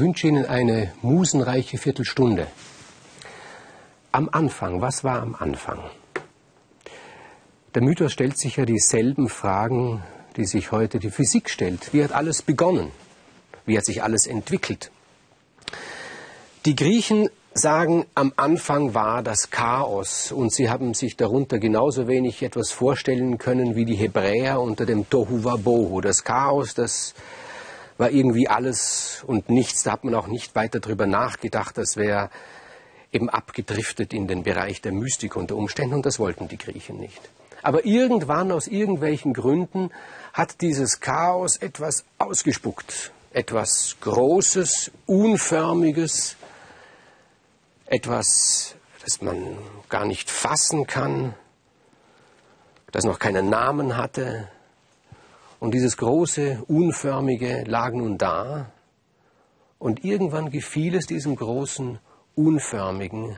Wünsche Ihnen eine musenreiche Viertelstunde. Am Anfang, was war am Anfang? Der Mythos stellt sich ja dieselben Fragen, die sich heute die Physik stellt. Wie hat alles begonnen? Wie hat sich alles entwickelt? Die Griechen sagen, am Anfang war das Chaos und sie haben sich darunter genauso wenig etwas vorstellen können wie die Hebräer unter dem Tohu Wabohu. Das Chaos, das war irgendwie alles und nichts. Da hat man auch nicht weiter drüber nachgedacht. Das wäre eben abgedriftet in den Bereich der Mystik unter Umständen und das wollten die Griechen nicht. Aber irgendwann aus irgendwelchen Gründen hat dieses Chaos etwas ausgespuckt. Etwas Großes, Unförmiges, etwas, das man gar nicht fassen kann, das noch keinen Namen hatte, und dieses große, unförmige lag nun da. Und irgendwann gefiel es diesem großen, unförmigen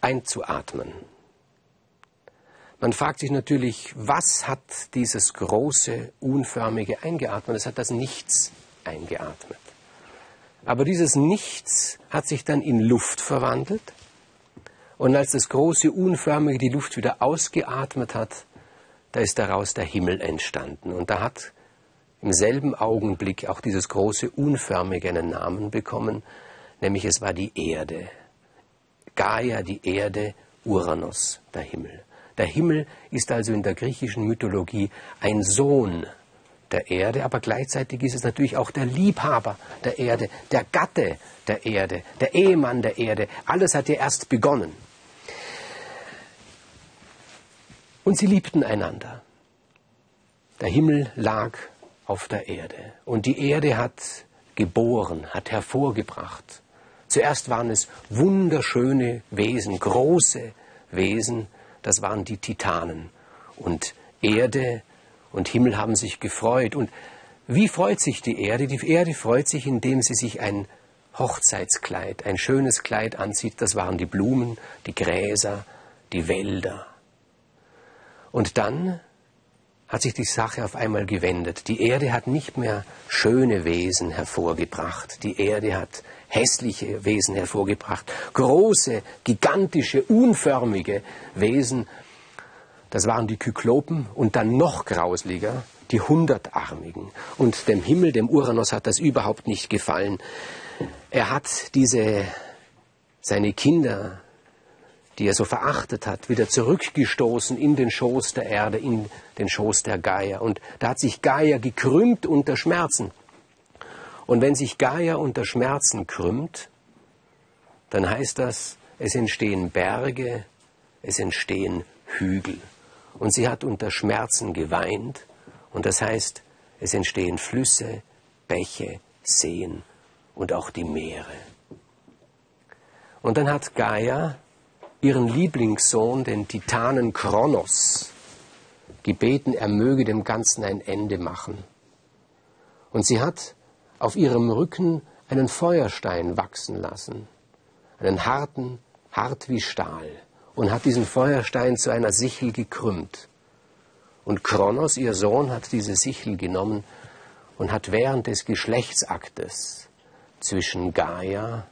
einzuatmen. Man fragt sich natürlich, was hat dieses große, unförmige eingeatmet? Es hat das Nichts eingeatmet. Aber dieses Nichts hat sich dann in Luft verwandelt. Und als das große, unförmige die Luft wieder ausgeatmet hat, da ist daraus der Himmel entstanden. Und da hat im selben Augenblick auch dieses große Unförmige einen Namen bekommen, nämlich es war die Erde. Gaia, die Erde, Uranus, der Himmel. Der Himmel ist also in der griechischen Mythologie ein Sohn der Erde, aber gleichzeitig ist es natürlich auch der Liebhaber der Erde, der Gatte der Erde, der Ehemann der Erde. Alles hat ja erst begonnen. Und sie liebten einander. Der Himmel lag auf der Erde und die Erde hat geboren, hat hervorgebracht. Zuerst waren es wunderschöne Wesen, große Wesen, das waren die Titanen. Und Erde und Himmel haben sich gefreut. Und wie freut sich die Erde? Die Erde freut sich, indem sie sich ein Hochzeitskleid, ein schönes Kleid anzieht. Das waren die Blumen, die Gräser, die Wälder. Und dann hat sich die Sache auf einmal gewendet. Die Erde hat nicht mehr schöne Wesen hervorgebracht. Die Erde hat hässliche Wesen hervorgebracht. Große, gigantische, unförmige Wesen. Das waren die Kyklopen und dann noch grausliger, die Hundertarmigen. Und dem Himmel, dem Uranus, hat das überhaupt nicht gefallen. Er hat diese, seine Kinder, die er so verachtet hat, wieder zurückgestoßen in den Schoß der Erde, in den Schoß der Gaia. Und da hat sich Gaia gekrümmt unter Schmerzen. Und wenn sich Gaia unter Schmerzen krümmt, dann heißt das, es entstehen Berge, es entstehen Hügel. Und sie hat unter Schmerzen geweint, und das heißt, es entstehen Flüsse, Bäche, Seen und auch die Meere. Und dann hat Gaia ihren Lieblingssohn, den Titanen Kronos, gebeten, er möge dem Ganzen ein Ende machen. Und sie hat auf ihrem Rücken einen Feuerstein wachsen lassen, einen harten, hart wie Stahl, und hat diesen Feuerstein zu einer Sichel gekrümmt. Und Kronos, ihr Sohn, hat diese Sichel genommen und hat während des Geschlechtsaktes zwischen Gaia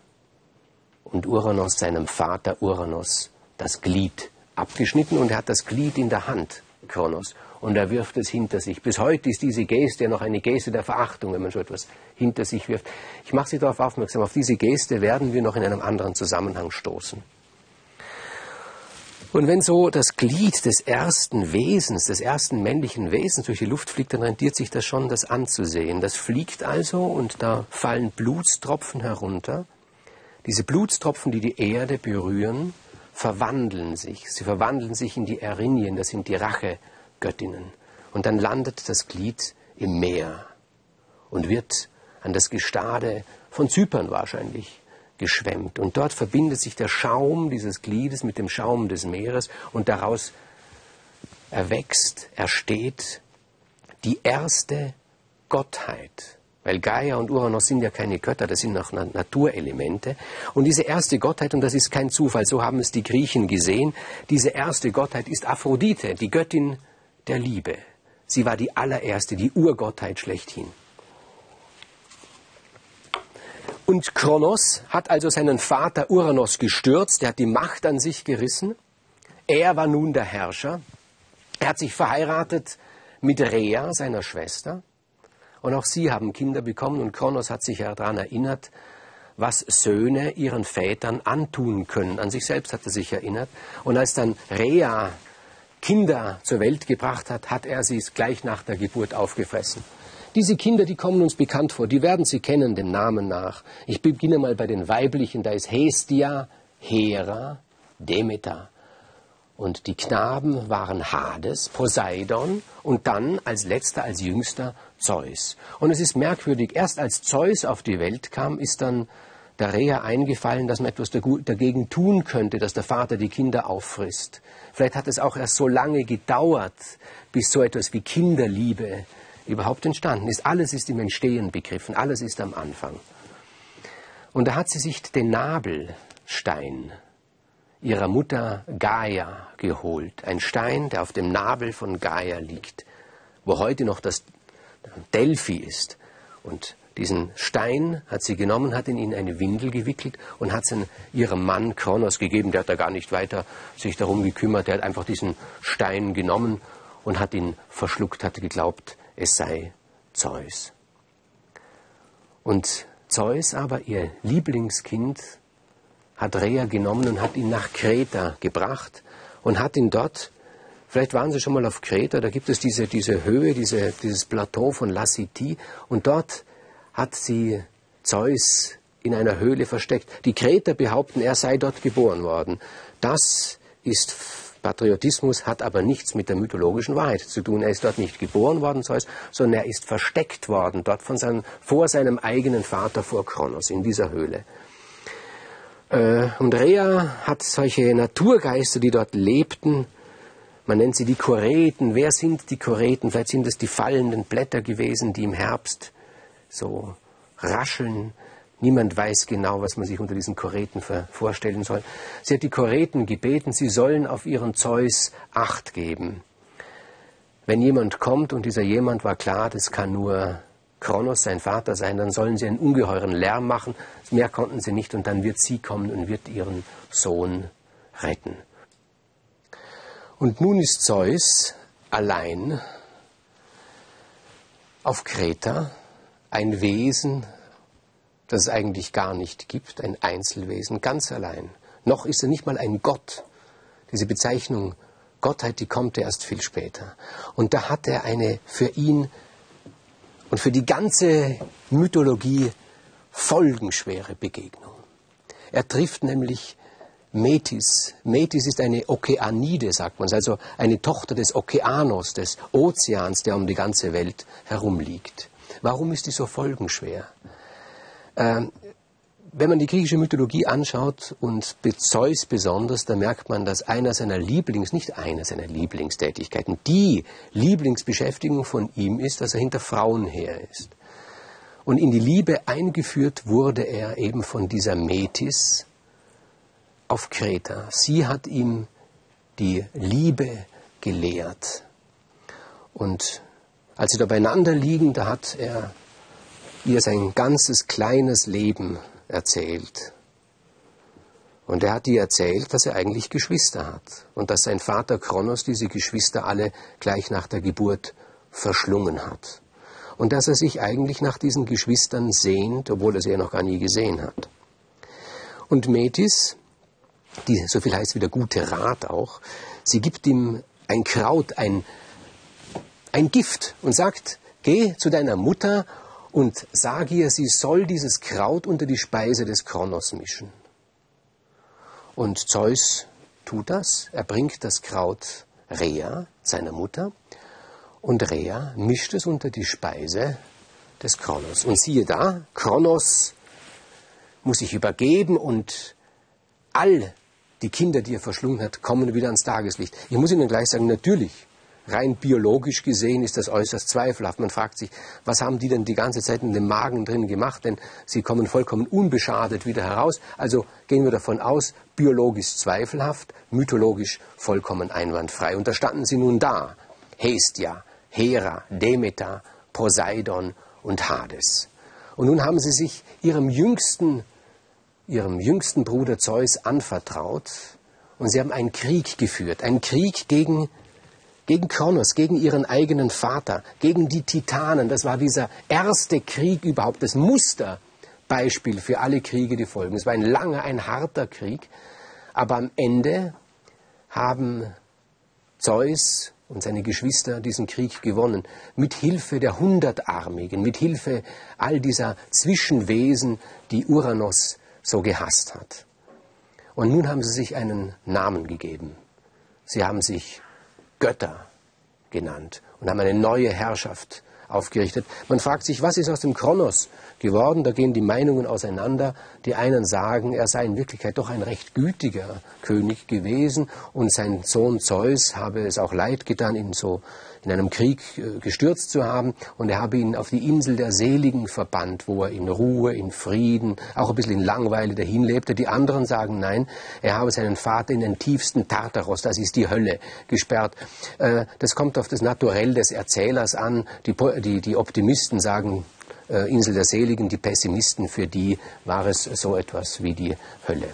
und Uranus, seinem Vater Uranus, das Glied abgeschnitten und er hat das Glied in der Hand, Kronos, und er wirft es hinter sich. Bis heute ist diese Geste ja noch eine Geste der Verachtung, wenn man so etwas hinter sich wirft. Ich mache Sie darauf aufmerksam, auf diese Geste werden wir noch in einem anderen Zusammenhang stoßen. Und wenn so das Glied des ersten Wesens, des ersten männlichen Wesens durch die Luft fliegt, dann rentiert sich das schon, das anzusehen. Das fliegt also und da fallen Blutstropfen herunter. Diese Blutstropfen, die die Erde berühren, verwandeln sich. Sie verwandeln sich in die Erinien, das sind die Rachegöttinnen. Und dann landet das Glied im Meer und wird an das Gestade von Zypern wahrscheinlich geschwemmt. Und dort verbindet sich der Schaum dieses Gliedes mit dem Schaum des Meeres und daraus erwächst, ersteht die erste Gottheit weil Gaia und Uranus sind ja keine Götter, das sind noch Naturelemente. Und diese erste Gottheit, und das ist kein Zufall, so haben es die Griechen gesehen, diese erste Gottheit ist Aphrodite, die Göttin der Liebe. Sie war die allererste, die Urgottheit schlechthin. Und Kronos hat also seinen Vater Uranos gestürzt, er hat die Macht an sich gerissen. Er war nun der Herrscher. Er hat sich verheiratet mit Rhea, seiner Schwester. Und auch sie haben Kinder bekommen und Kronos hat sich ja daran erinnert, was Söhne ihren Vätern antun können. An sich selbst hat er sich erinnert. Und als dann Rhea Kinder zur Welt gebracht hat, hat er sie gleich nach der Geburt aufgefressen. Diese Kinder, die kommen uns bekannt vor, die werden Sie kennen, dem Namen nach. Ich beginne mal bei den weiblichen, da ist Hestia, Hera, Demeter. Und die Knaben waren Hades, Poseidon und dann als letzter, als jüngster Zeus. Und es ist merkwürdig, erst als Zeus auf die Welt kam, ist dann der Reha eingefallen, dass man etwas dagegen tun könnte, dass der Vater die Kinder auffrisst. Vielleicht hat es auch erst so lange gedauert, bis so etwas wie Kinderliebe überhaupt entstanden ist. Alles ist im Entstehen begriffen, alles ist am Anfang. Und da hat sie sich den Nabelstein ihrer Mutter Gaia geholt. Ein Stein, der auf dem Nabel von Gaia liegt, wo heute noch das Delphi ist. Und diesen Stein hat sie genommen, hat ihn in eine Windel gewickelt und hat es ihrem Mann Kronos gegeben. Der hat da gar nicht weiter sich darum gekümmert. Der hat einfach diesen Stein genommen und hat ihn verschluckt, hatte geglaubt, es sei Zeus. Und Zeus aber, ihr Lieblingskind, hat Rea genommen und hat ihn nach Kreta gebracht und hat ihn dort, vielleicht waren Sie schon mal auf Kreta, da gibt es diese, diese Höhe, diese, dieses Plateau von Lassiti und dort hat sie Zeus in einer Höhle versteckt. Die Kreter behaupten, er sei dort geboren worden. Das ist Patriotismus hat aber nichts mit der mythologischen Wahrheit zu tun. Er ist dort nicht geboren worden, sondern er ist versteckt worden, dort von seinem, vor seinem eigenen Vater, vor Kronos, in dieser Höhle. Äh, und Rea hat solche Naturgeister, die dort lebten, man nennt sie die Choreten. Wer sind die Choreten? Vielleicht sind es die fallenden Blätter gewesen, die im Herbst so rascheln, Niemand weiß genau, was man sich unter diesen Choreten vorstellen soll. Sie hat die Choreten gebeten, sie sollen auf ihren Zeus Acht geben. Wenn jemand kommt und dieser jemand war klar, das kann nur Kronos, sein Vater sein, dann sollen sie einen ungeheuren Lärm machen. Mehr konnten sie nicht und dann wird sie kommen und wird ihren Sohn retten. Und nun ist Zeus allein auf Kreta, ein Wesen, das es eigentlich gar nicht gibt, ein Einzelwesen, ganz allein. Noch ist er nicht mal ein Gott. Diese Bezeichnung Gottheit, die kommt erst viel später. Und da hat er eine für ihn und für die ganze Mythologie folgenschwere Begegnung. Er trifft nämlich Metis. Metis ist eine Okeanide, sagt man, also eine Tochter des Okeanos, des Ozeans, der um die ganze Welt herumliegt. Warum ist die so folgenschwer? Ähm, wenn man die griechische Mythologie anschaut und Zeus besonders, dann merkt man, dass einer seiner Lieblings, nicht einer seiner Lieblingstätigkeiten, die Lieblingsbeschäftigung von ihm ist, dass er hinter Frauen her ist. Und in die Liebe eingeführt wurde er eben von dieser Metis auf Kreta. Sie hat ihm die Liebe gelehrt. Und als sie da beieinander liegen, da hat er ihr sein ganzes kleines Leben erzählt. Und er hat ihr erzählt, dass er eigentlich Geschwister hat und dass sein Vater Kronos diese Geschwister alle gleich nach der Geburt verschlungen hat. Und dass er sich eigentlich nach diesen Geschwistern sehnt, obwohl er sie ja noch gar nie gesehen hat. Und Metis, die so viel heißt wie der gute Rat auch, sie gibt ihm ein Kraut, ein, ein Gift und sagt, geh zu deiner Mutter und sage ihr, sie soll dieses Kraut unter die Speise des Kronos mischen. Und Zeus tut das, er bringt das Kraut Rea, seiner Mutter, und Rea mischt es unter die Speise des Kronos. Und siehe da, Kronos muss sich übergeben und all die Kinder, die er verschlungen hat, kommen wieder ans Tageslicht. Ich muss Ihnen gleich sagen, natürlich rein biologisch gesehen ist das äußerst zweifelhaft. Man fragt sich, was haben die denn die ganze Zeit in dem Magen drin gemacht? Denn sie kommen vollkommen unbeschadet wieder heraus. Also gehen wir davon aus, biologisch zweifelhaft, mythologisch vollkommen einwandfrei. Und da standen sie nun da. Hestia, Hera, Demeter, Poseidon und Hades. Und nun haben sie sich ihrem jüngsten, ihrem jüngsten Bruder Zeus anvertraut und sie haben einen Krieg geführt, einen Krieg gegen, gegen Kronos, gegen ihren eigenen Vater, gegen die Titanen. Das war dieser erste Krieg überhaupt, das Musterbeispiel für alle Kriege, die folgen. Es war ein langer, ein harter Krieg, aber am Ende haben Zeus und seine Geschwister diesen Krieg gewonnen. Mit Hilfe der Hundertarmigen, mit Hilfe all dieser Zwischenwesen, die Uranus so gehasst hat. Und nun haben sie sich einen Namen gegeben. Sie haben sich Götter genannt und haben eine neue Herrschaft aufgerichtet. Man fragt sich, was ist aus dem Kronos geworden? Da gehen die Meinungen auseinander. Die einen sagen, er sei in Wirklichkeit doch ein recht gütiger König gewesen und sein Sohn Zeus habe es auch leid getan, ihn so in einem Krieg äh, gestürzt zu haben und er habe ihn auf die Insel der Seligen verbannt, wo er in Ruhe, in Frieden, auch ein bisschen in Langweile dahin lebte. Die anderen sagen, nein, er habe seinen Vater in den tiefsten Tartaros, das ist die Hölle, gesperrt. Äh, das kommt auf das Naturell des Erzählers an. Die, die, die Optimisten sagen, äh, Insel der Seligen, die Pessimisten, für die war es so etwas wie die Hölle.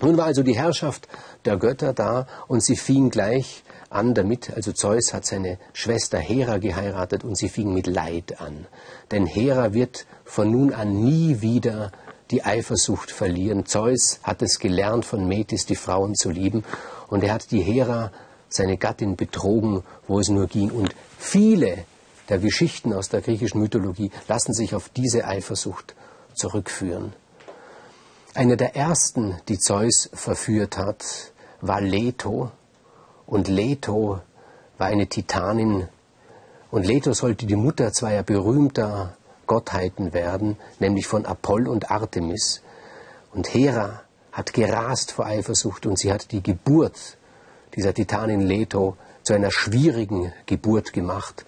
Nun war also die Herrschaft der Götter da und sie fing gleich an damit, also Zeus hat seine Schwester Hera geheiratet und sie fing mit Leid an. Denn Hera wird von nun an nie wieder die Eifersucht verlieren. Zeus hat es gelernt, von Metis die Frauen zu lieben und er hat die Hera, seine Gattin, betrogen, wo es nur ging. Und viele der Geschichten aus der griechischen Mythologie lassen sich auf diese Eifersucht zurückführen. Eine der ersten, die Zeus verführt hat, war Leto, und Leto war eine Titanin. Und Leto sollte die Mutter zweier berühmter Gottheiten werden, nämlich von Apoll und Artemis. Und Hera hat gerast vor Eifersucht und sie hat die Geburt dieser Titanin Leto zu einer schwierigen Geburt gemacht.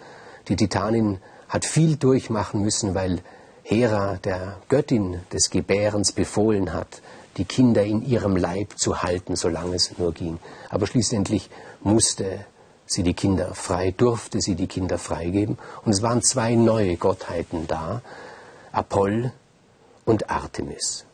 Die Titanin hat viel durchmachen müssen, weil Hera, der Göttin des Gebärens, befohlen hat, die Kinder in ihrem Leib zu halten, solange es nur ging. Aber schließlich musste sie die Kinder frei, durfte sie die Kinder freigeben. Und es waren zwei neue Gottheiten da, Apoll und Artemis.